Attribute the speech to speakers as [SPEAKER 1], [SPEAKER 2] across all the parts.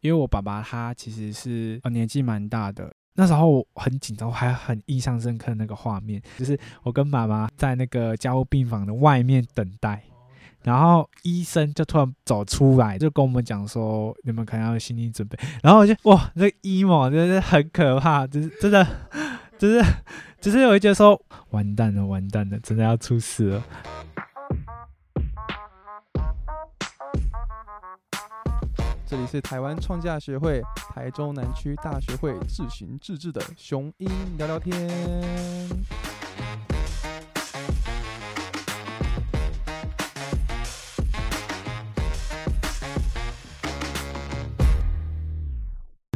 [SPEAKER 1] 因为我爸爸他其实是年纪蛮大的，那时候我很紧张，我还很印象深刻那个画面，就是我跟妈妈在那个加护病房的外面等待。然后医生就突然走出来，就跟我们讲说：“你们可能要有心理准备。”然后我就哇，这 emo 真的是很可怕，就是真的，就是，只是我觉得说完蛋了，完蛋了，真的要出事了。
[SPEAKER 2] 这里是台湾创价学会台中南区大学会自行自制的雄鹰聊聊天。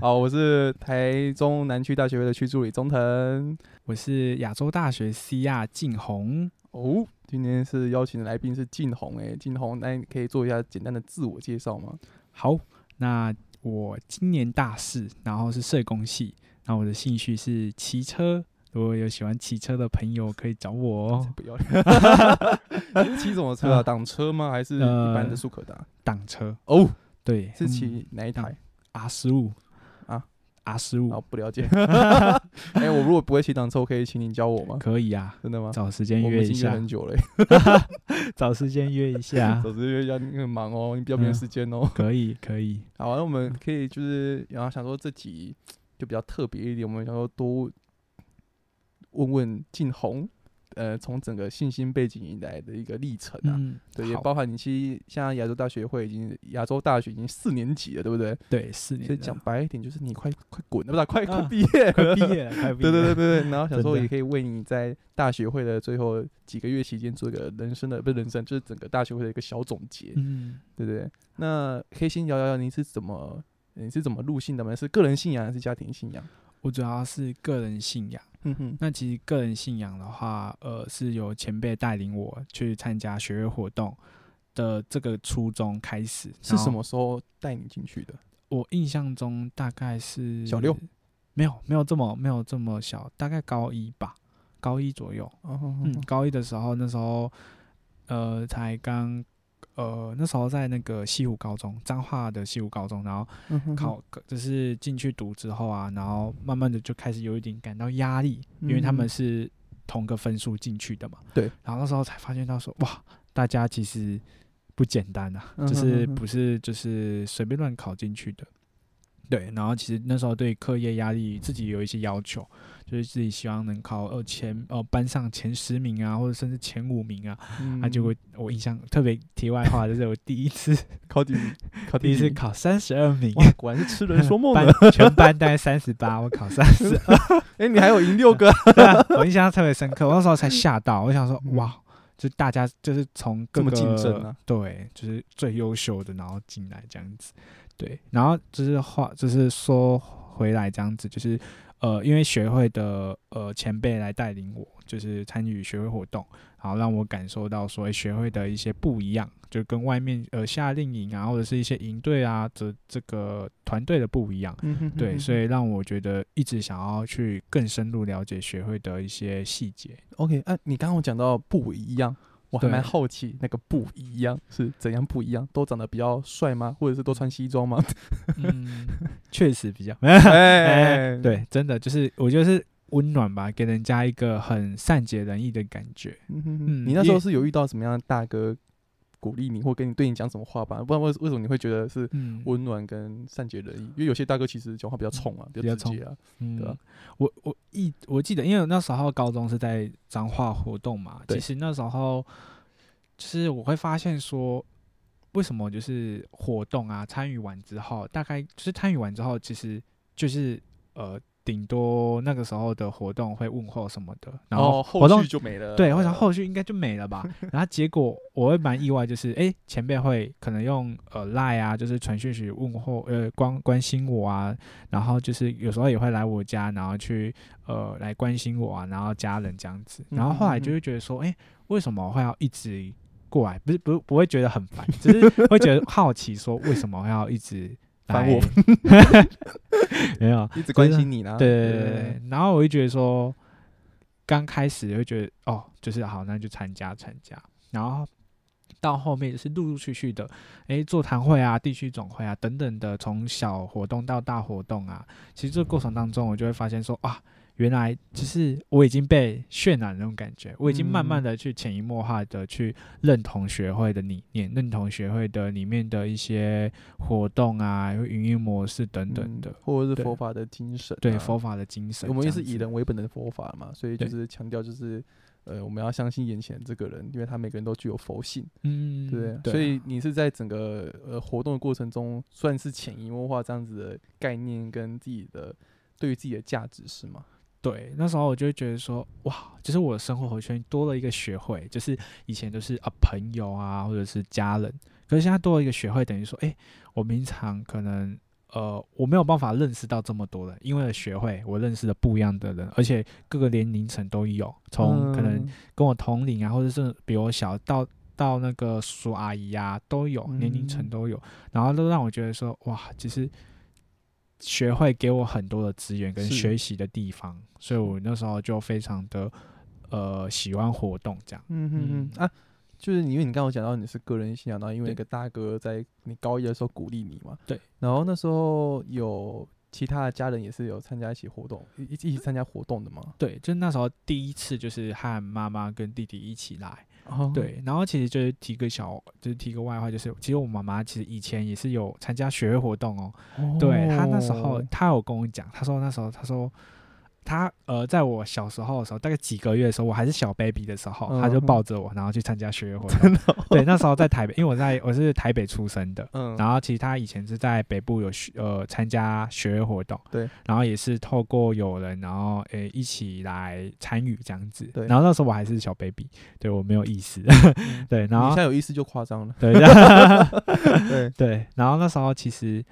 [SPEAKER 2] 好，我是台中南区大学会的区助理中腾，
[SPEAKER 1] 我是亚洲大学西亚静红。
[SPEAKER 2] 哦，今天是邀请的来宾是静红，哎，静红，那你可以做一下简单的自我介绍吗？
[SPEAKER 1] 好，那我今年大四，然后是社工系，那我的兴趣是骑车，如果有喜欢骑车的朋友可以找我哦。
[SPEAKER 2] 不要，骑什么车啊？挡车吗？还是一般的速可达？
[SPEAKER 1] 挡车
[SPEAKER 2] 哦，
[SPEAKER 1] 对，
[SPEAKER 2] 是骑哪一台
[SPEAKER 1] ？R 十五。啊，失误，
[SPEAKER 2] 好不了解。哎，我如果不会骑单车，可以请你教我吗？
[SPEAKER 1] 可以啊，
[SPEAKER 2] 真的吗？
[SPEAKER 1] 找时间约一下。
[SPEAKER 2] 很久了，
[SPEAKER 1] 找时间约一下。
[SPEAKER 2] 找时间约一下，你很忙哦，你比较没有时间哦。
[SPEAKER 1] 可以，可以。
[SPEAKER 2] 好，那我们可以就是，然后想说这集就比较特别一点，我们想说多问问静红。呃，从整个信心背景以来的一个历程啊，对，也包含你其实像亚洲大学会已经亚洲大学已经四年级了，对不对？
[SPEAKER 1] 对，四年。
[SPEAKER 2] 所以讲白一点，就是你快快滚了，不是快快毕业，
[SPEAKER 1] 快毕业，快毕业。
[SPEAKER 2] 对对对对对。然后想说也可以为你在大学会的最后几个月期间做一个人生的不是人生，就是整个大学会的一个小总结，嗯，对不对？那黑心摇摇摇，你是怎么你是怎么入信的吗？是个人信仰还是家庭信仰？
[SPEAKER 1] 我主要是个人信仰。嗯哼，那其实个人信仰的话，呃，是由前辈带领我去参加学业活动的这个初衷开始。
[SPEAKER 2] 是什么时候带你进去的？
[SPEAKER 1] 我印象中大概是
[SPEAKER 2] 小六，
[SPEAKER 1] 没有没有这么没有这么小，大概高一吧，高一左右。嗯，高一的时候，那时候呃才刚。呃，那时候在那个西湖高中，彰化的西湖高中，然后考就是进去读之后啊，然后慢慢的就开始有一点感到压力，因为他们是同个分数进去的嘛。
[SPEAKER 2] 对。
[SPEAKER 1] 然后那时候才发现到说，哇，大家其实不简单啊，就是不是就是随便乱考进去的。对。然后其实那时候对课业压力自己有一些要求。就是自己希望能考呃前呃班上前十名啊，或者甚至前五名啊，他就会我印象特别题外话就是我第一次
[SPEAKER 2] 考第考
[SPEAKER 1] 第一次考三十二名，
[SPEAKER 2] 果然是痴人说梦
[SPEAKER 1] 的，全班大概三十八，我考三十二，
[SPEAKER 2] 哎，你还有赢六个，
[SPEAKER 1] 我印象特别深刻，我那时候才吓到，我想说哇，就大家就是从各个
[SPEAKER 2] 竞争啊，
[SPEAKER 1] 对，就是最优秀的然后进来这样子，对，然后就是话就是说回来这样子就是。呃，因为学会的呃前辈来带领我，就是参与学会活动，然后让我感受到说学会的一些不一样，就跟外面呃夏令营啊，或者是一些营队啊的这个团队的不一样，对，所以让我觉得一直想要去更深入了解学会的一些细节。
[SPEAKER 2] OK，哎，你刚刚讲到不一样。我还蛮好奇，那个不一样是怎样不一样？都长得比较帅吗？或者是都穿西装吗？
[SPEAKER 1] 嗯，确实比较。哎，对，真的就是我觉得是温暖吧，给人家一个很善解人意的感觉。
[SPEAKER 2] 嗯，你那时候是有遇到什么样的大哥？鼓励你或跟你对你讲什么话吧，不然为为什么你会觉得是温暖跟善解人意？因为有些大哥其实讲话比较冲啊，比较直接啊，对吧？
[SPEAKER 1] 我我一我记得，因为那时候高中是在彰化活动嘛，其实那时候就是我会发现说，为什么就是活动啊，参与完之后，大概就是参与完之后，其实就是呃。顶多那个时候的活动会问候什么的，然后活动
[SPEAKER 2] 就没了。
[SPEAKER 1] 对，我想后续应该就没了吧。然后结果我会蛮意外，就是哎，前辈会可能用呃赖啊，就是传讯息问候，呃关关心我啊。然后就是有时候也会来我家，然后去呃来关心我啊，然后家人这样子。然后后来就会觉得说，哎，为什么会要一直过来？不是不不会觉得很烦，只是会觉得好奇，说为什么要一直。
[SPEAKER 2] 烦我，
[SPEAKER 1] 没有
[SPEAKER 2] 一直关心你呢。
[SPEAKER 1] 对对对，然后我就觉得说，刚开始会觉得哦，就是好，那就参加参加。然后到后面就是陆陆续续的，诶，座谈会啊、地区总会啊等等的，从小活动到大活动啊，其实这个过程当中，我就会发现说啊。原来就是我已经被渲染那种感觉，我已经慢慢的去潜移默化的去认同学会的理念，认同学会的里面的一些活动啊、运营模式等等的，
[SPEAKER 2] 或者是佛法的精神。
[SPEAKER 1] 对佛法的精神，
[SPEAKER 2] 我们也是以人为本的佛法嘛，所以就是强调就是，呃，我们要相信眼前这个人，因为他每个人都具有佛性。嗯，对。所以你是在整个呃活动的过程中，算是潜移默化这样子的概念跟自己的对于自己的价值是吗？
[SPEAKER 1] 对，那时候我就会觉得说，哇，就是我的生活圈多了一个学会，就是以前都是啊朋友啊或者是家人，可是现在多了一个学会，等于说，哎，我平常可能呃我没有办法认识到这么多人，因为学会我认识了不一样的人，而且各个年龄层都有，从可能跟我同龄啊，或者是比我小到到那个叔叔阿姨啊都有，年龄层都有，然后都让我觉得说，哇，其实。学会给我很多的资源跟学习的地方，所以我那时候就非常的呃喜欢活动这样。
[SPEAKER 2] 嗯嗯嗯啊，就是因为你刚刚讲到你是个人信仰，然后因为一个大哥在你高一的时候鼓励你嘛，
[SPEAKER 1] 对。
[SPEAKER 2] 然后那时候有其他的家人也是有参加一起活动，一一起参加活动的吗？
[SPEAKER 1] 对，就那时候第一次就是和妈妈跟弟弟一起来。对，然后其实就是提个小，就是提个外话，就是其实我妈妈其实以前也是有参加学会活动哦。对她那时候，她有跟我讲，她说那时候，她说。他呃，在我小时候的时候，大概几个月的时候，我还是小 baby 的时候，他就抱着我，然后去参加学业活动。对，那时候在台北，因为我在我是台北出生的，嗯，然后其实他以前是在北部有呃参加学业活动，
[SPEAKER 2] 对，
[SPEAKER 1] 然后也是透过有人，然后诶一起来参与这样子，对，然后那时候我还是小 baby，对我没有意思，对，然后
[SPEAKER 2] 现在有意思就夸张了，
[SPEAKER 1] 对，对。对，然后那时候其实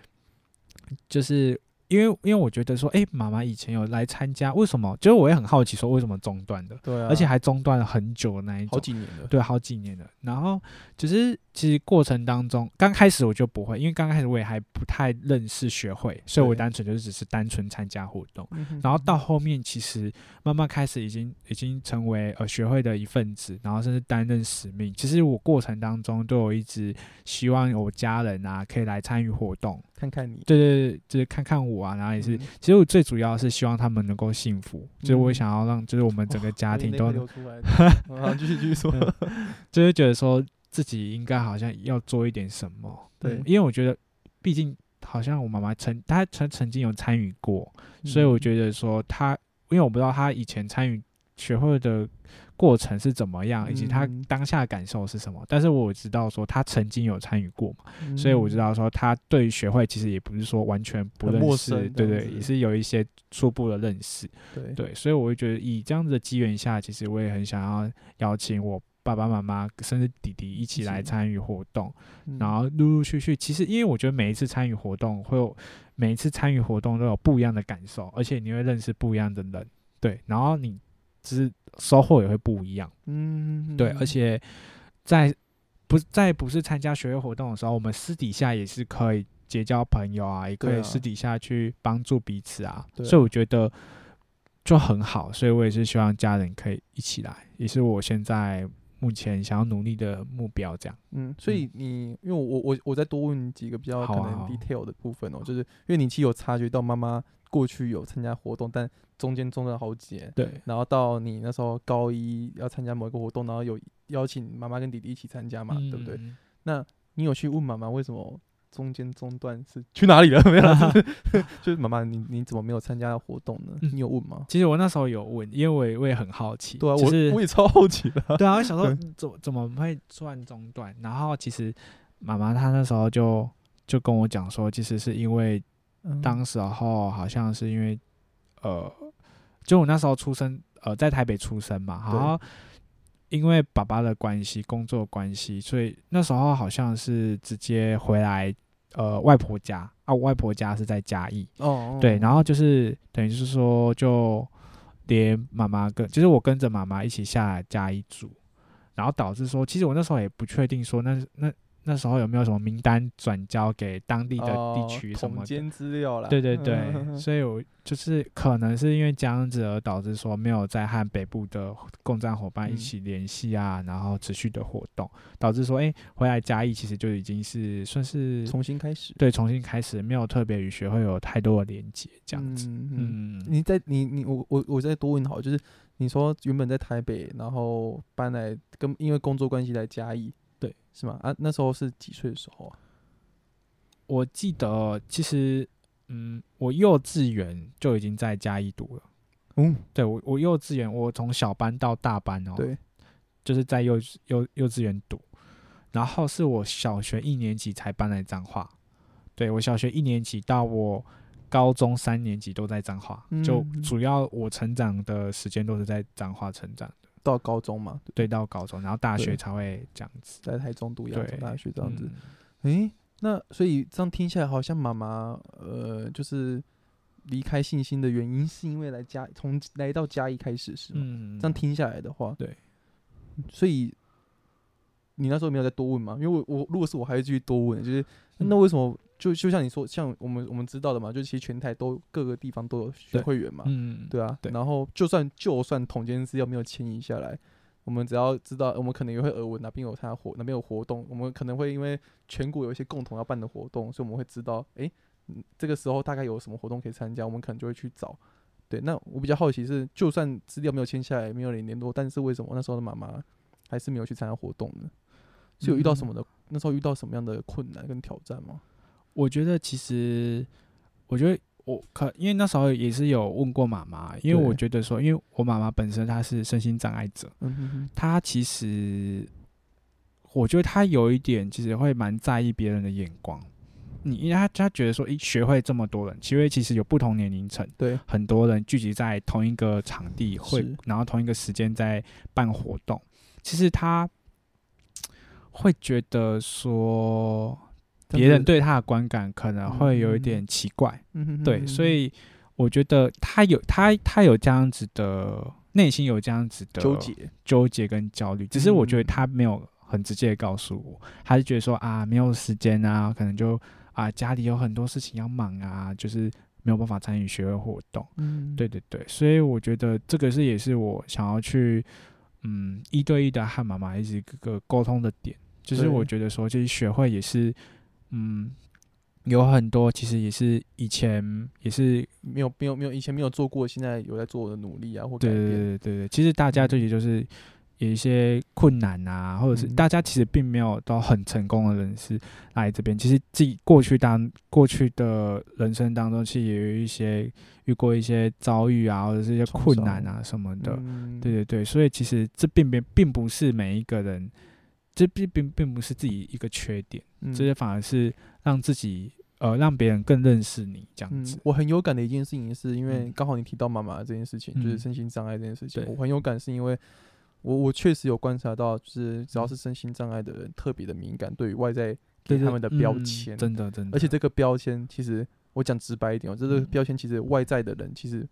[SPEAKER 1] 就是。因为因为我觉得说，哎，妈妈以前有来参加，为什么？就是我也很好奇，说为什么中断的？
[SPEAKER 2] 对，
[SPEAKER 1] 而且还中断了很久的那一种，
[SPEAKER 2] 好几年了。
[SPEAKER 1] 对，好几年了。然后只是其实过程当中，刚开始我就不会，因为刚开始我也还不太认识学会，所以我单纯就是只是单纯参加活动。然后到后面，其实慢慢开始已经已经成为呃学会的一份子，然后甚至担任使命。其实我过程当中都有一直希望有家人啊可以来参与活动。
[SPEAKER 2] 看看你，
[SPEAKER 1] 对对对，就是看看我啊，然后也是，其实我最主要是希望他们能够幸福，就是我想要让，就是我们整个家庭都
[SPEAKER 2] 流出来。好，继续继续说，
[SPEAKER 1] 就是觉得说自己应该好像要做一点什么，对，因为我觉得，毕竟好像我妈妈曾，她曾曾经有参与过，所以我觉得说她，因为我不知道她以前参与学会的。过程是怎么样，以及她当下感受是什么？但是我知道说她曾经有参与过嘛，所以我知道说她对学会其实也不是说完全不认识，对对，也是有一些初步的认识，
[SPEAKER 2] 对。
[SPEAKER 1] 对，所以我会觉得以这样子的机缘下，其实我也很想要邀请我爸爸妈妈甚至弟弟一起来参与活动，然后陆陆续续，其实因为我觉得每一次参与活动会有每一次参与活动都有不一样的感受，而且你会认识不一样的人，对，然后你。只是收获也会不一样，嗯，对，而且在不在不是参加学业活动的时候，我们私底下也是可以结交朋友啊，也可以私底下去帮助彼此啊，所以我觉得就很好，所以我也是希望家人可以一起来，也是我现在目前想要努力的目标，这样。
[SPEAKER 2] 嗯，所以你因为我我我再多问几个比较可能 detail 的部分哦，就是因为你其实有察觉到妈妈。过去有参加活动，但中间中断好几年。
[SPEAKER 1] 对，
[SPEAKER 2] 然后到你那时候高一要参加某一个活动，然后有邀请妈妈跟弟弟一起参加嘛，对不对？那你有去问妈妈为什么中间中断是去哪里了？没有，就是妈妈，你你怎么没有参加活动呢？你有问吗？
[SPEAKER 1] 其实我那时候有问，因为我也我也很好奇。
[SPEAKER 2] 对啊，我我也超好奇的。
[SPEAKER 1] 对啊，我想说怎怎么会突然中断？然后其实妈妈她那时候就就跟我讲说，其实是因为。当时候好像是因为，呃，就我那时候出生，呃，在台北出生嘛，然后因为爸爸的关系、工作关系，所以那时候好像是直接回来，呃，外婆家啊，我外婆家是在嘉义，哦，对，然后就是等于是说，就连妈妈跟，就是我跟着妈妈一起下来嘉义住，然后导致说，其实我那时候也不确定说，那那。那时候有没有什么名单转交给当地的地区什么
[SPEAKER 2] 的资料啦。
[SPEAKER 1] 对对对，所以我就是可能是因为这样子而导致说没有再和北部的共战伙伴一起联系啊，然后持续的活动，导致说哎回来嘉义其实就已经是算是
[SPEAKER 2] 重新开始，
[SPEAKER 1] 对，重新开始没有特别与学会有太多的连接这样子。
[SPEAKER 2] 嗯，你在你你我我我再多问好，就是你说原本在台北，然后搬来跟因为工作关系来嘉义。对，是吗？啊，那时候是几岁的时候啊？
[SPEAKER 1] 我记得，其实，嗯，我幼稚园就已经在嘉义读了。嗯，对我，我幼稚园，我从小班到大班哦，
[SPEAKER 2] 对，
[SPEAKER 1] 就是在幼幼幼稚园读，然后是我小学一年级才搬来彰化。对我小学一年级到我高中三年级都在彰化，就主要我成长的时间都是在彰化成长。
[SPEAKER 2] 到高中嘛，
[SPEAKER 1] 对，到高中，然后大学才会这样子，
[SPEAKER 2] 在台中读亚洲大学这样子。诶，那所以这样听起来，好像妈妈呃，就是离开信心的原因，是因为来嘉从来到嘉义开始是吗？嗯，这样听下来的话，
[SPEAKER 1] 对。
[SPEAKER 2] 所以你那时候没有再多问吗？因为我我如果是我，还会继续多问，就是那为什么？就就像你说，像我们我们知道的嘛，就其实全台都各个地方都有学会员嘛，嗯，对啊，然后就算就算统监资料没有迁移下来，我们只要知道，我们可能也会耳闻哪边有他活哪边有活动，我们可能会因为全国有一些共同要办的活动，所以我们会知道，哎，这个时候大概有什么活动可以参加，我们可能就会去找。对，那我比较好奇是，就算资料没有签下来，没有联络，但是为什么那时候的妈妈还是没有去参加活动呢？是有遇到什么的？那时候遇到什么样的困难跟挑战吗？
[SPEAKER 1] 我觉得其实，我觉得我可，因为那时候也是有问过妈妈，因为我觉得说，因为我妈妈本身她是身心障碍者，她其实，我觉得她有一点其实会蛮在意别人的眼光。你因为她她觉得说，一学会这么多人，其实其实有不同年龄层，
[SPEAKER 2] 对，
[SPEAKER 1] 很多人聚集在同一个场地会，然后同一个时间在办活动，其实她 会觉得说。别人对他的观感可能会有一点奇怪，对，所以我觉得他有他他有这样子的内心有这样子的
[SPEAKER 2] 纠结。
[SPEAKER 1] 纠结跟焦虑，只是我觉得他没有很直接的告诉我，他是觉得说啊没有时间啊，可能就啊家里有很多事情要忙啊，就是没有办法参与学会活动，嗯，对对对，所以我觉得这个是也是我想要去嗯一对一的和妈妈一直个个沟通的点，就是我觉得说其实学会也是。嗯，有很多其实也是以前也是
[SPEAKER 2] 没有没有没有以前没有做过，现在有在做的努力啊，或改对。
[SPEAKER 1] 对对对对其实大家这里就是有一些困难啊，或者是大家其实并没有到很成功的人士来这边。其实自己过去当过去的人生当中，其实也有一些遇过一些遭遇啊，或者是一些困难啊什么的。对对对，所以其实这并并并不是每一个人。这并并并不是自己一个缺点，这些反而是让自己呃让别人更认识你这样子。
[SPEAKER 2] 我很有感的一件事情，是因为刚好你提到妈妈这件事情，就是身心障碍这件事情，我很有感，是因为我我确实有观察到，就是只要是身心障碍的人，特别的敏感对于外在给他们的标签，
[SPEAKER 1] 真的真的。
[SPEAKER 2] 而且这个标签，其实我讲直白一点，这个标签其实外在的人其实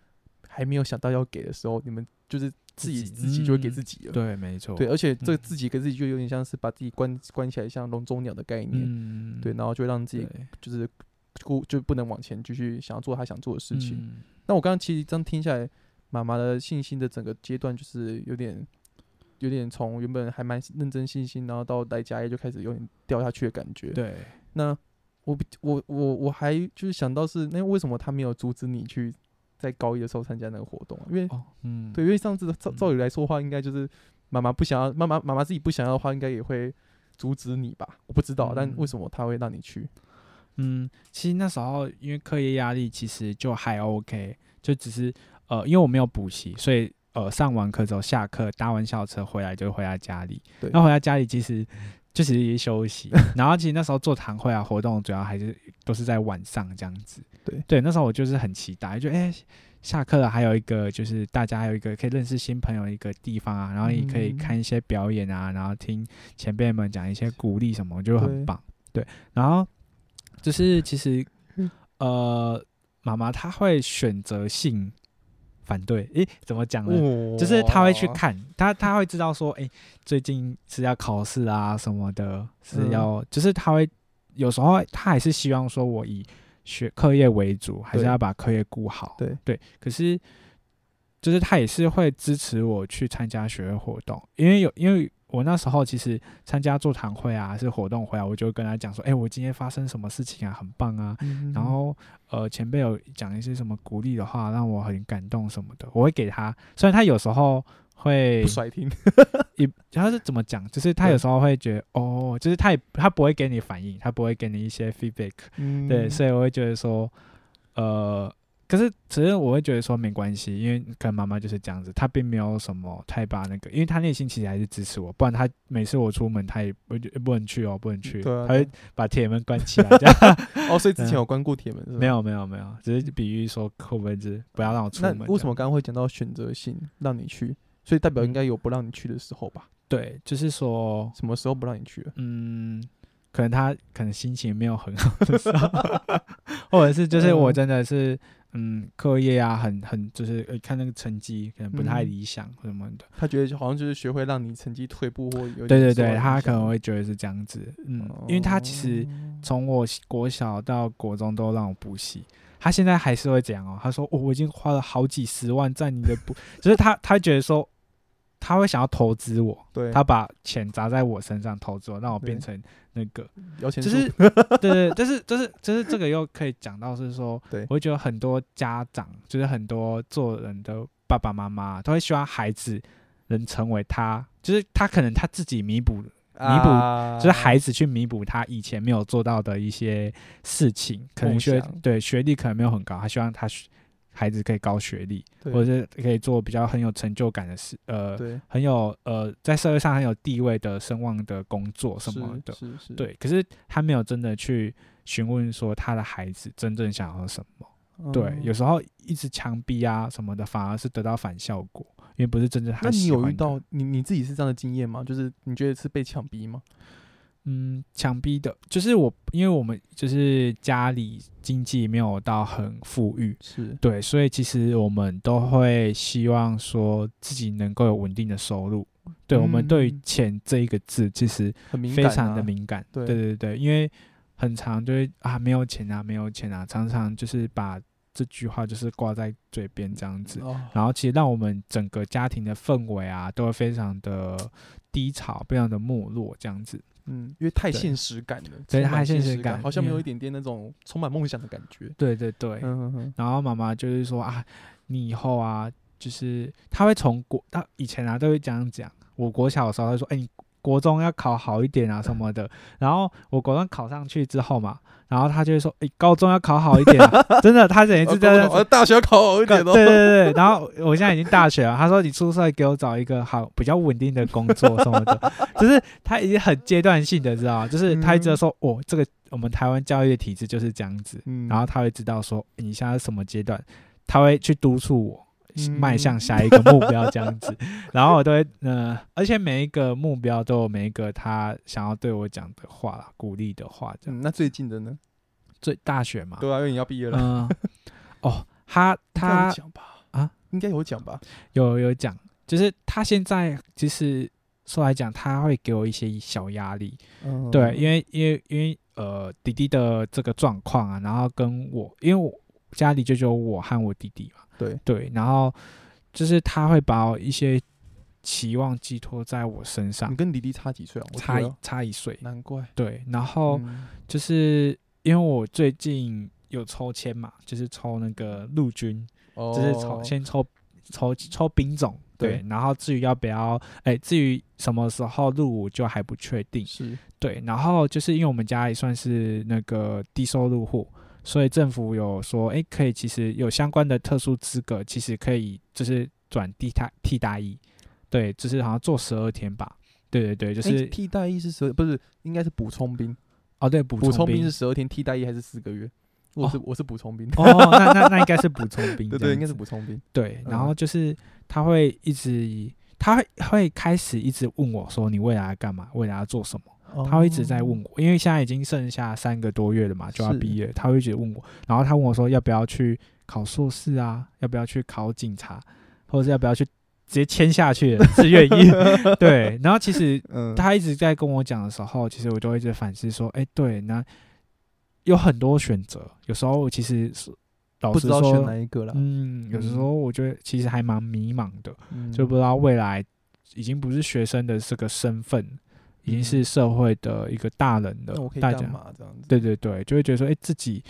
[SPEAKER 2] 还没有想到要给的时候，你们就是。自己自己就会给自己了，
[SPEAKER 1] 对，没错，
[SPEAKER 2] 对，而且这自己给自己就有点像是把自己关关起来，像笼中鸟的概念，嗯对，然后就让自己就是不就不能往前继续想要做他想做的事情。那我刚刚其实这样听下来，妈妈的信心的整个阶段就是有点有点从原本还蛮认真信心，然后到来家业就开始有点掉下去的感觉。
[SPEAKER 1] 对，
[SPEAKER 2] 那我我我我还就是想到是那为什么他没有阻止你去？在高一的时候参加那个活动，因为，嗯，对，因为上次照照理来说话，应该就是妈妈不想要，妈妈妈妈自己不想要的话，应该也会阻止你吧？我不知道，但为什么他会让你去？
[SPEAKER 1] 嗯，其实那时候因为课业压力其实就还 OK，就只是呃，因为我没有补习，所以呃，上完课之后下课搭完校车回来就回到家里，
[SPEAKER 2] 对，
[SPEAKER 1] 那回到家里其实。就其实也休息，然后其实那时候做堂会啊活动，主要还是都是在晚上这样子。
[SPEAKER 2] 对。
[SPEAKER 1] 对，那时候我就是很期待，就哎下课了，还有一个就是大家还有一个可以认识新朋友一个地方啊，然后也可以看一些表演啊，然后听前辈们讲一些鼓励什么，就很棒。对，然后就是其实呃妈妈她会选择性反对，诶，怎么讲呢？就是她会去看，她她会知道说，诶，最近是要考试啊什么的，是要，就是她会有时候他还是希望说我以学课业为主，还是要把课业顾好。
[SPEAKER 2] 对
[SPEAKER 1] 对，可是就是他也是会支持我去参加学会活动，因为有因为。我那时候其实参加座谈会啊，是活动会啊，我就跟他讲说，哎，我今天发生什么事情啊，很棒啊。然后呃，前辈有讲一些什么鼓励的话，让我很感动什么的，我会给他。虽然他有时候会
[SPEAKER 2] 不甩听，
[SPEAKER 1] 也他是怎么讲，就是他有时候会觉得，哦，就是他也他不会给你反应，他不会给你一些 feedback。对，所以我会觉得说，呃。可是，其实我会觉得说没关系，因为可能妈妈就是这样子，她并没有什么太把那个，因为她内心其实还是支持我，不然她每次我出门，她也不不能去哦，不能去，她会把铁门关起来。这样
[SPEAKER 2] 哦，所以之前有关过铁门？
[SPEAKER 1] 没有，没有，没有，只是比喻说会不会是不要让我出门？
[SPEAKER 2] 为什么刚刚会讲到选择性让你去？所以代表应该有不让你去的时候吧？
[SPEAKER 1] 对，就是说
[SPEAKER 2] 什么时候不让你去？
[SPEAKER 1] 嗯，可能他可能心情没有很好的时候，或者是就是我真的是。嗯，课业啊，很很就是看那个成绩可能不太理想什么的。
[SPEAKER 2] 他觉得好像就是学会让你成绩退步或有
[SPEAKER 1] 对对对，他可能会觉得是这样子。嗯，因为他其实从我国小到国中都让我补习，他现在还是会这样哦。他说：“我已经花了好几十万在你的 不，就是他他觉得说。”他会想要投资我，
[SPEAKER 2] 对，
[SPEAKER 1] 他把钱砸在我身上投资我，让我变成那个，
[SPEAKER 2] 就
[SPEAKER 1] 是对对，就是就是就是这个又可以讲到是说，
[SPEAKER 2] 对，
[SPEAKER 1] 我会觉得很多家长就是很多做人的爸爸妈妈都会希望孩子能成为他，就是他可能他自己弥补弥补，就是孩子去弥补他以前没有做到的一些事情，可能学对学历可能没有很高，他希望他。孩子可以高学历，或者是可以做比较很有成就感的事，呃，很有呃在社会上很有地位的声望的工作什么的，对。可是他没有真的去询问说他的孩子真正想要什么，对。有时候一直强逼啊什么的，反而是得到反效果，因为不是真正。
[SPEAKER 2] 那你有遇到你你自己是这样的经验吗？就是你觉得是被强逼吗？
[SPEAKER 1] 嗯，强逼的，就是我，因为我们就是家里经济没有到很富裕，
[SPEAKER 2] 是
[SPEAKER 1] 对，所以其实我们都会希望说自己能够有稳定的收入。对，我们对于钱这一个字其实非常的敏感，对对对，因为很长就是啊没有钱啊没有钱啊，常常就是把这句话就是挂在嘴边这样子，然后其实让我们整个家庭的氛围啊都会非常的低潮，非常的没落这样子。
[SPEAKER 2] 嗯，因为太现实感了，
[SPEAKER 1] 对，
[SPEAKER 2] 太
[SPEAKER 1] 现实
[SPEAKER 2] 感，好像没有一点点那种充满梦想的感觉。
[SPEAKER 1] 对对对，然后妈妈就是说啊，你以后啊，就是他会从国，他以前啊都会这样讲。我国小的时候他说，哎，你国中要考好一点啊什么的。然后我国中考上去之后嘛。然后他就会说：“诶，高中要考好一点，真的，他等于是在
[SPEAKER 2] 大学考好一点。”
[SPEAKER 1] 对对对。然后我现在已经大学了，他说：“你出社会给我找一个好比较稳定的工作什么的。”就是他已经很阶段性的，知道就是他一直说：“哦，这个我们台湾教育的体制就是这样子。”然后他会知道说你现在什么阶段，他会去督促我。迈向下一个目标这样子，然后我都会，嗯，而且每一个目标都有每一个他想要对我讲的话，鼓励的话。
[SPEAKER 2] 嗯，那最近的呢？
[SPEAKER 1] 最大学嘛？
[SPEAKER 2] 对啊，因为你要毕业了。
[SPEAKER 1] 嗯，哦，他 他
[SPEAKER 2] 讲吧？啊，应该有讲吧？
[SPEAKER 1] 有有讲，就是他现在其实说来讲，他会给我一些小压力。嗯，对，因为因为因为呃，弟弟的这个状况啊，然后跟我，因为我家里就只有我和我弟弟嘛。
[SPEAKER 2] 对
[SPEAKER 1] 对，然后就是他会把一些期望寄托在我身上。
[SPEAKER 2] 你跟弟弟差几岁啊？
[SPEAKER 1] 差差一岁，
[SPEAKER 2] 难怪。
[SPEAKER 1] 对，然后就是因为我最近有抽签嘛，就是抽那个陆军，就是抽先抽抽抽兵种。对，然后至于要不要，哎，至于什么时候入伍就还不确定。
[SPEAKER 2] 是
[SPEAKER 1] 对，然后就是因为我们家也算是那个低收入户。所以政府有说，哎，可以，其实有相关的特殊资格，其实可以就是转替代替代役，对，就是好像做十二天吧，对对对，就是
[SPEAKER 2] 替代役是十，不是应该是补充兵。
[SPEAKER 1] 哦，对，补
[SPEAKER 2] 充兵。是十二天，替代役还是四个月？我是我是补充兵。
[SPEAKER 1] 哦，那那那应该是补充兵，
[SPEAKER 2] 对对，应该是补充兵，
[SPEAKER 1] 对，然后就是他会一直，他会会开始一直问我说，你未来要干嘛？未来要做什么？他会一直在问我，因为现在已经剩下三个多月了嘛，就要毕业，他会一直问我，然后他问我说要不要去考硕士啊，要不要去考警察，或者是要不要去直接签下去是愿意。对，然后其实他一直在跟我讲的时候，其实我就一直反思说，哎，对，那有很多选择，有时候其实是。老实说，
[SPEAKER 2] 选哪一个了？
[SPEAKER 1] 嗯，有时候我觉得其实还蛮迷茫的，就不知道未来已经不是学生的这个身份，已经是社会的一个大人了。大家
[SPEAKER 2] 这样子？
[SPEAKER 1] 对对对，就会觉得说，哎，自己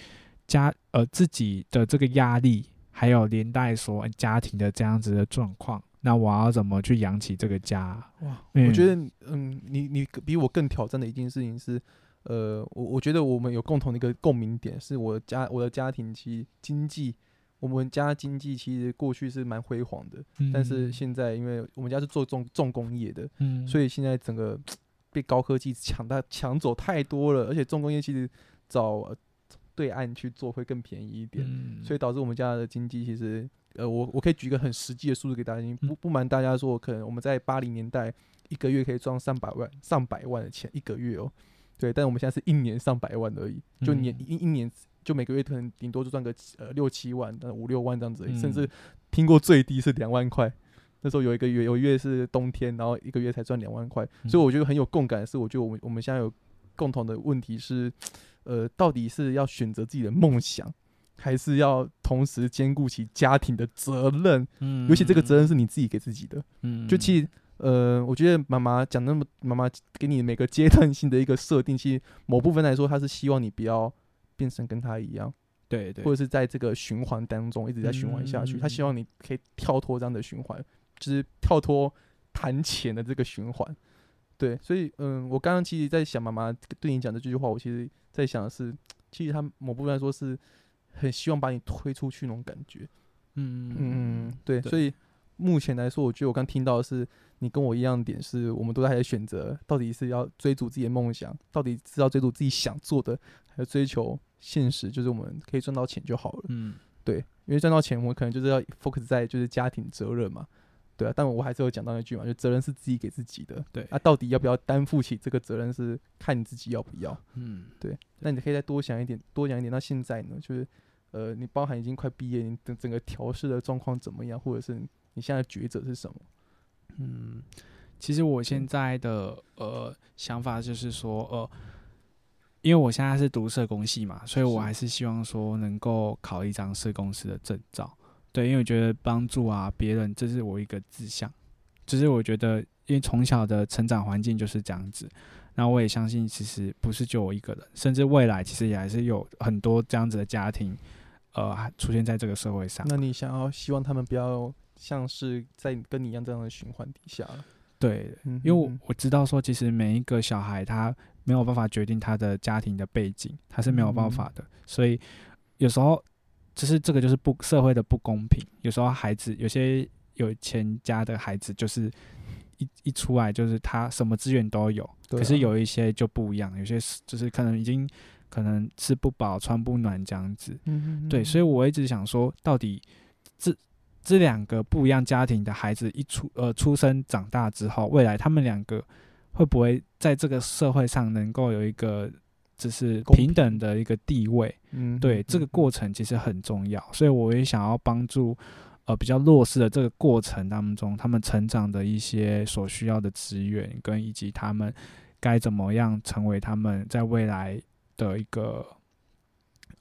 [SPEAKER 1] 家呃自己的这个压力，还有连带说家庭的这样子的状况，那我要怎么去养起这个家？
[SPEAKER 2] 哇，我觉得，嗯，你你比我更挑战的一件事情是。呃，我我觉得我们有共同的一个共鸣点，是我家我的家庭其实经济，我们家经济其实过去是蛮辉煌的，但是现在因为我们家是做重重工业的，嗯，所以现在整个被高科技抢到抢走太多了，而且重工业其实找对岸去做会更便宜一点，所以导致我们家的经济其实，呃，我我可以举一个很实际的数字给大家听，不不瞒大家说，可能我们在八零年代一个月可以赚上百万上百万的钱一个月哦。对，但我们现在是一年上百万而已，就年一一年就每个月可能顶多就赚个呃六七万，呃五六万这样子，甚至听过最低是两万块。那时候有一个月有一月是冬天，然后一个月才赚两万块，所以我觉得很有共感。是我觉得我们我们现在有共同的问题是，呃，到底是要选择自己的梦想，还是要同时兼顾起家庭的责任？嗯，尤其这个责任是你自己给自己的。嗯，就其实。呃，我觉得妈妈讲那么，妈妈给你每个阶段性的一个设定，其实某部分来说，她是希望你不要变成跟她一样，
[SPEAKER 1] 对对，
[SPEAKER 2] 或者是在这个循环当中一直在循环下去。她希望你可以跳脱这样的循环，就是跳脱谈钱的这个循环。对，所以嗯，我刚刚其实在想，妈妈对你讲的这句话，我其实在想的是，其实她某部分来说是很希望把你推出去那种感觉。嗯嗯嗯，对，所以。目前来说，我觉得我刚听到的是你跟我一样点，是我们都在选择，到底是要追逐自己的梦想，到底是要追逐自己想做的，还是追求现实，就是我们可以赚到钱就好了。嗯，对，因为赚到钱，我们可能就是要 focus 在就是家庭责任嘛，对啊。但我还是有讲到那句嘛，就责任是自己给自己的。
[SPEAKER 1] 对，
[SPEAKER 2] 那到底要不要担负起这个责任，是看你自己要不要。嗯，对。那你可以再多想一点，多讲一点。那现在呢，就是呃，你包含已经快毕业，你整整个调试的状况怎么样，或者是？你现在抉择是什么？
[SPEAKER 1] 嗯，其实我现在的呃想法就是说，呃，因为我现在是读社工系嘛，所以我还是希望说能够考一张社工师的证照。对，因为我觉得帮助啊别人，这是我一个志向。就是我觉得，因为从小的成长环境就是这样子，那我也相信，其实不是就我一个人，甚至未来其实也还是有很多这样子的家庭，呃，出现在这个社会上。
[SPEAKER 2] 那你想要希望他们不要？像是在跟你一样这样的循环底下，
[SPEAKER 1] 对，因为我我知道说，其实每一个小孩他没有办法决定他的家庭的背景，他是没有办法的，所以有时候就是这个就是不社会的不公平。有时候孩子有些有钱家的孩子，就是一一出来就是他什么资源都有，可是有一些就不一样，有些就是可能已经可能吃不饱穿不暖这样子，对，所以我一直想说，到底这。这两个不一样家庭的孩子一出呃出生长大之后，未来他们两个会不会在这个社会上能够有一个就是平等的一个地位？嗯，对，这个过程其实很重要，所以我也想要帮助呃比较弱势的这个过程当中，他们成长的一些所需要的资源，跟以及他们该怎么样成为他们在未来的一个。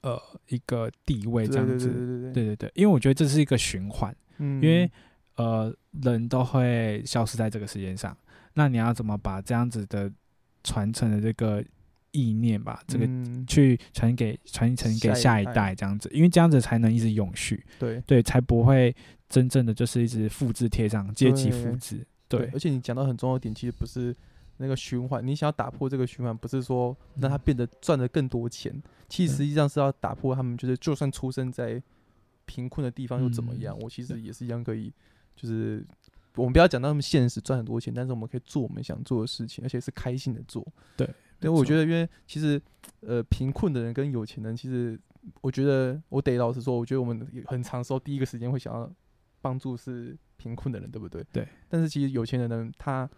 [SPEAKER 1] 呃，一个地位这样子，对对对对对对对，因为我觉得这是一个循环，嗯，因为呃，人都会消失在这个世界上，那你要怎么把这样子的传承的这个意念吧，这个去传给传承给下一代这样子，因为这样子才能一直永续，
[SPEAKER 2] 对。
[SPEAKER 1] 对，才不会真正的就是一直复制贴上阶级复制，对，
[SPEAKER 2] 而且你讲到很重要的点，其实不是。那个循环，你想要打破这个循环，不是说让他变得赚的更多钱，其实实际上是要打破他们，就是就算出生在贫困的地方又怎么样？我其实也是一样可以，就是我们不要讲到那么现实，赚很多钱，但是我们可以做我们想做的事情，而且是开心的做。
[SPEAKER 1] 对，
[SPEAKER 2] 因为我觉得，因为其实呃，贫困的人跟有钱人，其实我觉得我得老实说，我觉得我们很长时候第一个时间会想要帮助是贫困的人，对不对？
[SPEAKER 1] 对。
[SPEAKER 2] 但是其实有钱人呢，他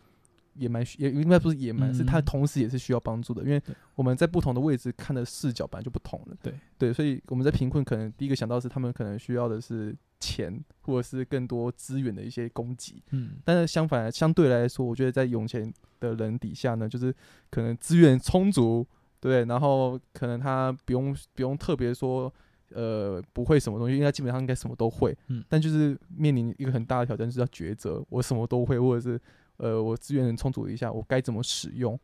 [SPEAKER 2] 也蛮也应该不是也蛮，是他同时也是需要帮助的，因为我们在不同的位置看的视角本来就不同了。
[SPEAKER 1] 对
[SPEAKER 2] 对，所以我们在贫困可能第一个想到是他们可能需要的是钱或者是更多资源的一些供给。嗯，但是相反相对来说，我觉得在有钱的人底下呢，就是可能资源充足，对，然后可能他不用不用特别说。呃，不会什么东西，因为他基本上应该什么都会。嗯，但就是面临一个很大的挑战，就是要抉择，我什么都会，或者是呃，我资源很充足一下，我该怎么使用？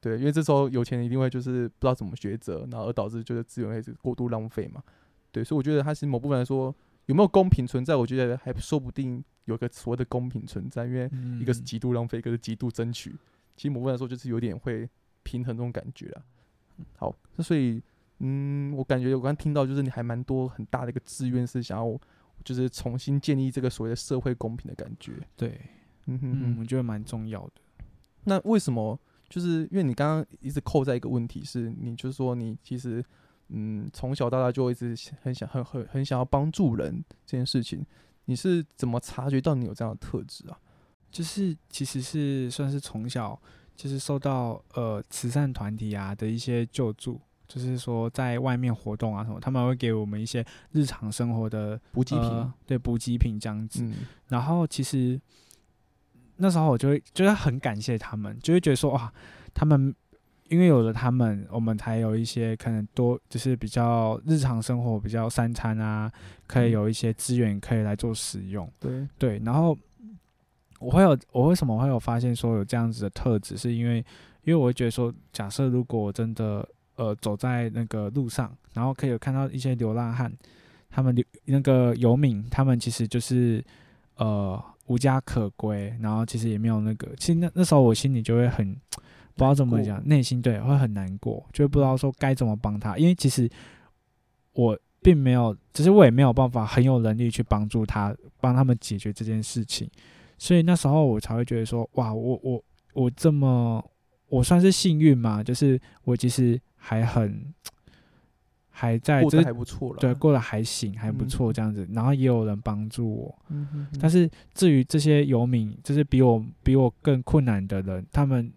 [SPEAKER 2] 对，因为这时候有钱人一定会就是不知道怎么抉择，然后而导致就是资源会过度浪费嘛。对，所以我觉得它是某部分来说有没有公平存在，我觉得还说不定有个所谓的公平存在，因为一个是极度浪费，一个是极度争取。其实某部分来说就是有点会平衡这种感觉啊。好，那所以。嗯，我感觉我刚听到就是你还蛮多很大的一个志愿是想要，就是重新建立这个所谓的社会公平的感觉。
[SPEAKER 1] 对，嗯哼哼，我觉得蛮重要的。
[SPEAKER 2] 那为什么？就是因为你刚刚一直扣在一个问题，是你就是说你其实嗯从小到大就一直很想很很很想要帮助人这件事情，你是怎么察觉到你有这样的特质啊？
[SPEAKER 1] 就是其实是算是从小就是受到呃慈善团体啊的一些救助。就是说，在外面活动啊什么，他们会给我们一些日常生活的
[SPEAKER 2] 补给品，
[SPEAKER 1] 对补给品这样子。然后其实那时候我就会觉得很感谢他们，就会觉得说哇，他们因为有了他们，我们才有一些可能多，就是比较日常生活比较三餐啊，可以有一些资源可以来做使用。
[SPEAKER 2] 对
[SPEAKER 1] 对，然后我会有我为什么会有发现说有这样子的特质，是因为因为我会觉得说，假设如果真的。呃，走在那个路上，然后可以有看到一些流浪汉，他们流那个游民，他们其实就是呃无家可归，然后其实也没有那个，其实那那时候我心里就会很不知道怎么讲，内心对会很难过，就不知道说该怎么帮他，因为其实我并没有，只是我也没有办法很有能力去帮助他，帮他们解决这件事情，所以那时候我才会觉得说，哇，我我我这么我算是幸运嘛，就是我其实。还很还在，
[SPEAKER 2] 过得还不错了。
[SPEAKER 1] 对，过得还行，还不错这样子。然后也有人帮助我。嗯但是至于这些游民，就是比我比我更困难的人，他们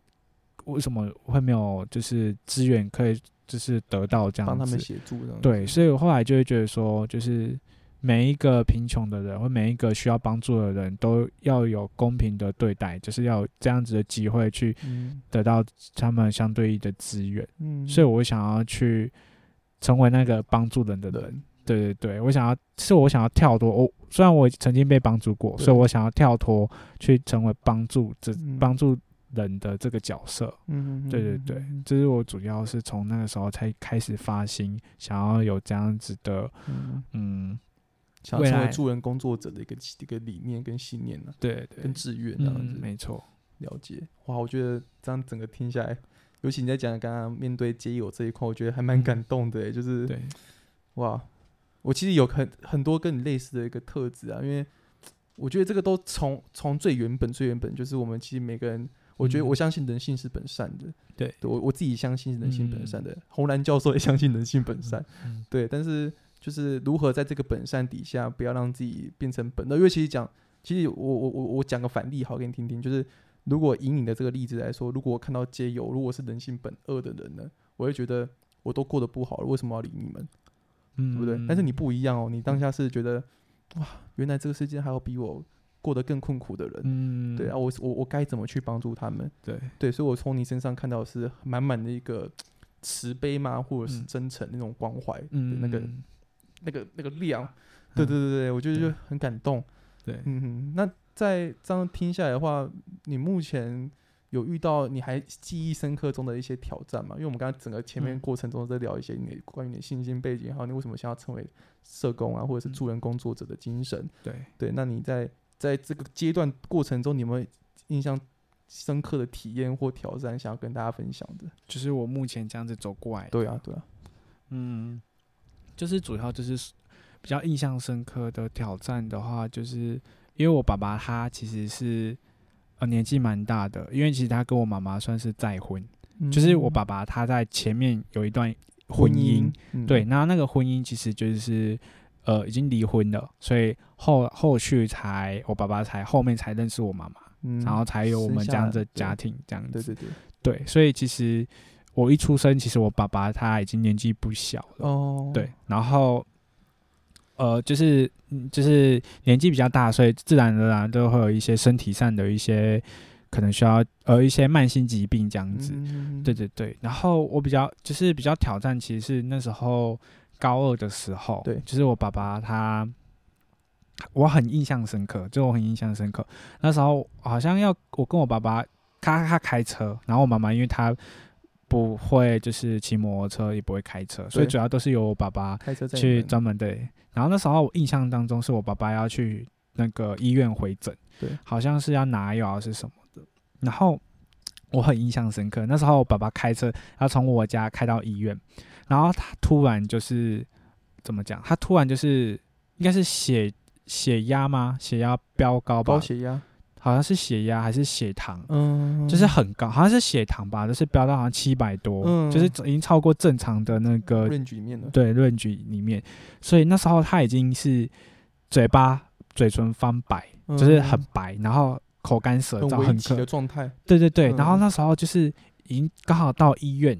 [SPEAKER 1] 为什么会没有就是资源可以就是得到这样子？
[SPEAKER 2] 帮他们协助。
[SPEAKER 1] 对，所以我后来就会觉得说，就是。每一个贫穷的人或每一个需要帮助的人都要有公平的对待，就是要有这样子的机会去得到他们相对应的资源。嗯，所以我想要去成为那个帮助人的人。对对对，我想要是我想要跳脱。我虽然我曾经被帮助过，所以我想要跳脱去成为帮助这帮助人的这个角色。嗯，对对对，这是我主要是从那个时候才开始发心，想要有这样子的嗯。
[SPEAKER 2] 想成为助人工作者的一个一个理念跟信念呢？
[SPEAKER 1] 对
[SPEAKER 2] 对，跟志愿这样子，
[SPEAKER 1] 没错。
[SPEAKER 2] 了解哇，我觉得这样整个听下来，尤其你在讲刚刚面对街友这一块，我觉得还蛮感动的。就是
[SPEAKER 1] 对，
[SPEAKER 2] 哇，我其实有很很多跟你类似的一个特质啊，因为我觉得这个都从从最原本最原本，就是我们其实每个人，我觉得我相信人性是本善的。
[SPEAKER 1] 对，
[SPEAKER 2] 我我自己相信人性本善的，红蓝教授也相信人性本善。对，但是。就是如何在这个本善底下，不要让自己变成本恶。因为其实讲，其实我我我我讲个反例，好给你听听。就是如果以你的这个例子来说，如果我看到街友，如果是人性本恶的人呢，我会觉得我都过得不好了，为什么要理你们？嗯，对不对？但是你不一样哦，你当下是觉得哇，原来这个世界还有比我过得更困苦的人。嗯，对啊，我我我该怎么去帮助他们？
[SPEAKER 1] 对
[SPEAKER 2] 对，所以我从你身上看到是满满的一个慈悲嘛，或者是真诚那种关怀的那个。那个那个量，对对对对，我觉得就很感动。
[SPEAKER 1] 对，
[SPEAKER 2] 嗯哼。那在这样听下来的话，你目前有遇到你还记忆深刻中的一些挑战吗？因为我们刚刚整个前面过程中在聊一些你关于你信心背景，还有你为什么想要成为社工啊，或者是助人工作者的精神。
[SPEAKER 1] 对
[SPEAKER 2] 对，那你在在这个阶段过程中，你有没有印象深刻的体验或挑战，想要跟大家分享的？
[SPEAKER 1] 就是我目前这样子走过来。
[SPEAKER 2] 对啊，对啊，
[SPEAKER 1] 嗯。就是主要就是比较印象深刻的挑战的话，就是因为我爸爸他其实是呃年纪蛮大的，因为其实他跟我妈妈算是再婚，就是我爸爸他在前面有一段婚姻，对，那那个婚姻其实就是呃已经离婚了，所以后后续才我爸爸才后面才认识我妈妈，然后才有我们这样的家庭这样子。
[SPEAKER 2] 对对对，
[SPEAKER 1] 对，所以其实我一出生，其实我爸爸他已经年纪不小了。哦，对，然后呃，就是就是年纪比较大，所以自然而然都会有一些身体上的一些可能需要呃一些慢性疾病这样子。对对对，然后我比较就是比较挑战，其实是那时候高二的时候，
[SPEAKER 2] 对，
[SPEAKER 1] 就是我爸爸他。我很印象深刻，就我很印象深刻。那时候好像要我跟我爸爸，他他开车，然后我妈妈因为她不会就是骑摩托车，也不会开车，所以主要都是由我爸爸去专门对。然后那时候我印象当中是我爸爸要去那个医院回诊，
[SPEAKER 2] 对，
[SPEAKER 1] 好像是要拿药是什么的。然后我很印象深刻，那时候我爸爸开车要从我家开到医院，然后他突然就是怎么讲？他突然就是应该是血。血压吗？血压飙高吧？
[SPEAKER 2] 高血压，
[SPEAKER 1] 好像是血压还是血糖？嗯，就是很高，好像是血糖吧，就是飙到好像七百多，嗯就是已经超过正常的那个
[SPEAKER 2] 论局里面了。
[SPEAKER 1] 对，论据里面，所以那时候他已经是嘴巴、嘴唇翻白，就是很白，然后口干舌燥，很
[SPEAKER 2] 急的状态。
[SPEAKER 1] 对对对，然后那时候就是已经刚好到医院，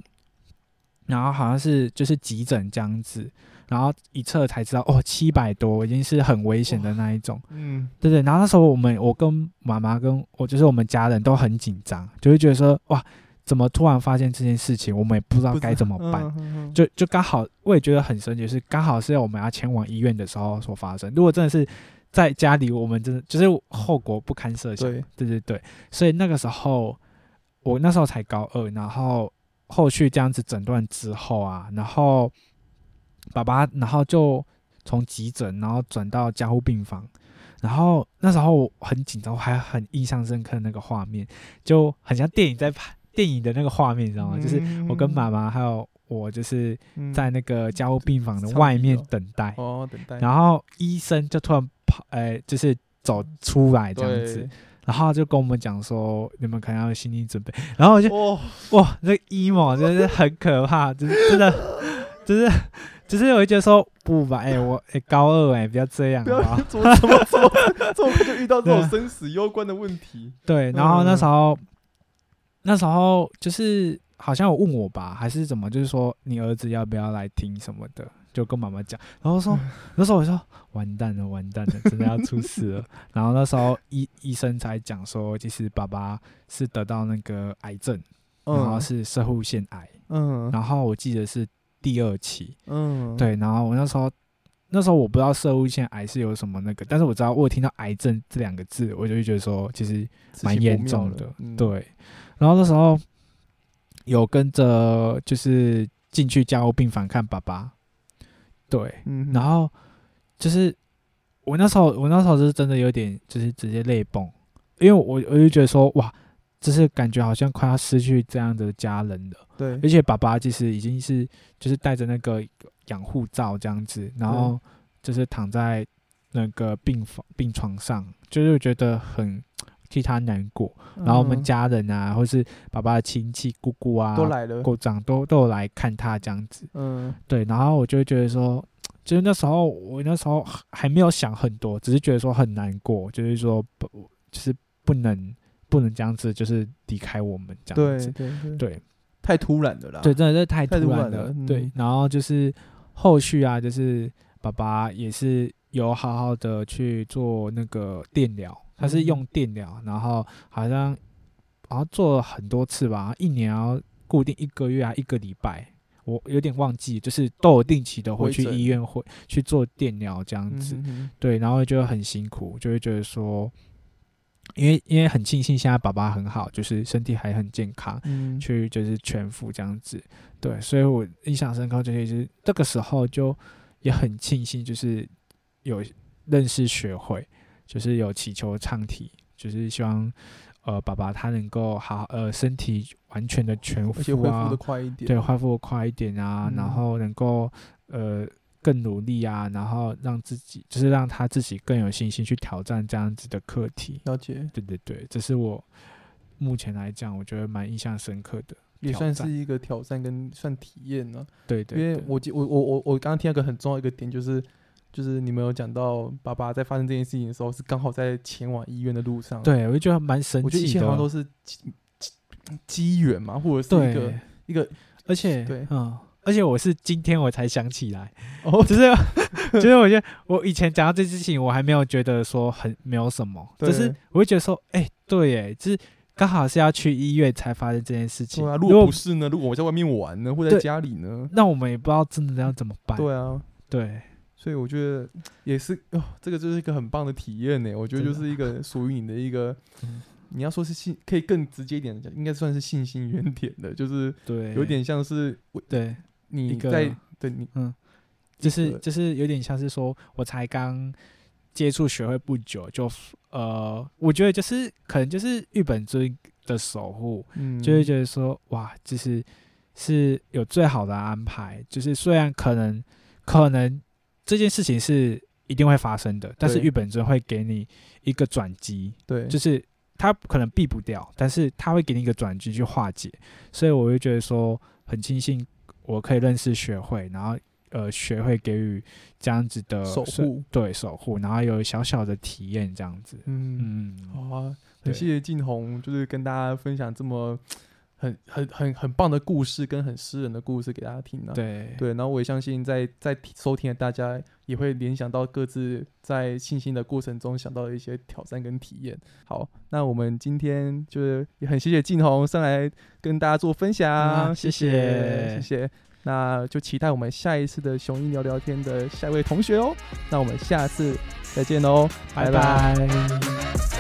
[SPEAKER 1] 然后好像是就是急诊这样子。然后一测才知道，哦，七百多已经是很危险的那一种。嗯，对对。然后那时候我们，我跟妈妈跟我就是我们家人都很紧张，就会觉得说，哇，怎么突然发现这件事情，我们也不知道该怎么办。就就刚好，我也觉得很神奇，是刚好是在我们要前往医院的时候所发生。如果真的是在家里，我们真的就是后果不堪设想。对对对对。所以那个时候，我那时候才高二，然后后续这样子诊断之后啊，然后。爸爸，然后就从急诊，然后转到加护病房，然后那时候很紧张，我还很印象深刻那个画面，就很像电影在拍电影的那个画面，你知道吗？就是我跟妈妈还有我，就是在那个加护病房的外面等待，
[SPEAKER 2] 哦，等待，
[SPEAKER 1] 然后医生就突然跑，哎，就是走出来这样子，然后就跟我们讲说，你们可能要有心理准备，然后我就哇，那 emo 真的是很可怕，就是真的，就是。只是我会觉得说不吧，哎，我哎高二哎，不要这样
[SPEAKER 2] 啊！怎么怎么怎么这么就遇到这种生死攸关的问题？
[SPEAKER 1] 对，然后那时候那时候就是好像有问我吧，还是怎么，就是说你儿子要不要来听什么的，就跟妈妈讲。然后说那时候我说完蛋了，完蛋了，真的要出事了。然后那时候医医生才讲说，其实爸爸是得到那个癌症，然后是射护腺癌。嗯，然后我记得是。第二期，嗯，对，然后我那时候，那时候我不知道射物腺癌是有什么那个，但是我知道我听到癌症这两个字，我就会觉得说其实蛮严重的，对。然后那时候有跟着就是进去加护病房看爸爸，对，然后就是我那时候我那时候是真的有点就是直接泪崩，因为我我就觉得说哇。就是感觉好像快要失去这样的家人了，
[SPEAKER 2] 对，
[SPEAKER 1] 而且爸爸其实已经是就是带着那个养护罩这样子，然后就是躺在那个病房病床上，就是觉得很替他难过。然后我们家人啊，或是爸爸的亲戚姑姑啊，
[SPEAKER 2] 都来了，
[SPEAKER 1] 姑丈都都有来看他这样子。嗯，对，然后我就会觉得说，就是那时候我那时候还没有想很多，只是觉得说很难过，就是说不，就是不能。不能这样子，就是离开我们这样子，
[SPEAKER 2] 对
[SPEAKER 1] 对对，
[SPEAKER 2] 太突然的啦，
[SPEAKER 1] 对，真的是太突然了，对。然后就是后续啊，就是爸爸也是有好好的去做那个电疗，他是用电疗，然后好像好像做了很多次吧，一年要固定一个月啊，一个礼拜，我有点忘记，就是都有定期的会去医院会去做电疗这样子，对，然后就很辛苦，就会觉得说。因为因为很庆幸现在爸爸很好，就是身体还很健康，嗯，去就是全副这样子，对，所以我印象深刻，就是这个时候就也很庆幸，就是有认识学会，就是有祈求唱体，就是希望呃爸爸他能够好呃身体完全的全复
[SPEAKER 2] 啊，
[SPEAKER 1] 对，恢复的快一点啊，然后能够呃。更努力啊，然后让自己就是让他自己更有信心去挑战这样子的课题。
[SPEAKER 2] 了解，
[SPEAKER 1] 对对对，这是我目前来讲，我觉得蛮印象深刻的，
[SPEAKER 2] 也算是一个挑战跟算体验呢。
[SPEAKER 1] 对对，
[SPEAKER 2] 因为我我我我我刚刚听到一个很重要一个点，就是就是你们有讲到爸爸在发生这件事情的时候，是刚好在前往医院的路上。，
[SPEAKER 1] 对，我就觉得蛮神
[SPEAKER 2] 我觉得一
[SPEAKER 1] 奇的
[SPEAKER 2] 切好像都。是机机机缘嘛，或者是一个
[SPEAKER 1] 对，
[SPEAKER 2] 一个
[SPEAKER 1] 而且
[SPEAKER 2] 对
[SPEAKER 1] 嗯，而且我是今天我才想起来，
[SPEAKER 2] 哦，
[SPEAKER 1] 就是 就是我觉得我以前讲到这件事情，我还没有觉得说很没有什么，
[SPEAKER 2] 对
[SPEAKER 1] 只是我会觉得说，哎、对，哎，就是刚好是要去医院才发生这件事情。
[SPEAKER 2] 对啊，
[SPEAKER 1] 如
[SPEAKER 2] 如果不是呢？如果我在外面玩呢，或在家里呢？
[SPEAKER 1] 那我们也不知道真的要怎么办。
[SPEAKER 2] 对啊，
[SPEAKER 1] 对
[SPEAKER 2] 所以我觉得也是哦，这个就是一个很棒的体验呢。我觉得就是一个属于你的一个
[SPEAKER 1] 嗯，
[SPEAKER 2] 你要说是信，可以更直接一点的讲，应该算是信心原点的，就是
[SPEAKER 1] 对，
[SPEAKER 2] 有点像是我
[SPEAKER 1] 对，
[SPEAKER 2] 你在对你嗯
[SPEAKER 1] 就是就是有点像是说，我才刚接触学会不久，就呃，我觉得就是可能就是日本尊的守护，
[SPEAKER 2] 嗯，
[SPEAKER 1] 就会觉得说，哇，就是是有最好的安排。就是虽然可能可能这件事情是一定会发生的，但是
[SPEAKER 2] 对
[SPEAKER 1] 日本尊会给你一个转机，
[SPEAKER 2] 对，
[SPEAKER 1] 就是他可能避不掉，但是他会给你一个转机去化解。所以我会觉得说，很庆幸我可以认识学会，然后呃，学会给予这样子的
[SPEAKER 2] 守护
[SPEAKER 1] 对守护，然后有小小的体验这样子。
[SPEAKER 2] 嗯，
[SPEAKER 1] 嗯，
[SPEAKER 2] 好啊，很谢谢静红，就是跟大家分享这么很很很很棒的故事，跟很诗人的故事给大家听呢、
[SPEAKER 1] 对
[SPEAKER 2] 对，然后我也相信在在收听的大家也会联想到各自在信心的过程中想到的一些挑战跟体验。好，那我们今天就是也很谢谢静红上来跟大家做分享，
[SPEAKER 1] 谢谢
[SPEAKER 2] 谢谢。那就期待我们下一次的雄鹰聊聊天的下一位同学哦。那我们下次再见喽，
[SPEAKER 1] 拜拜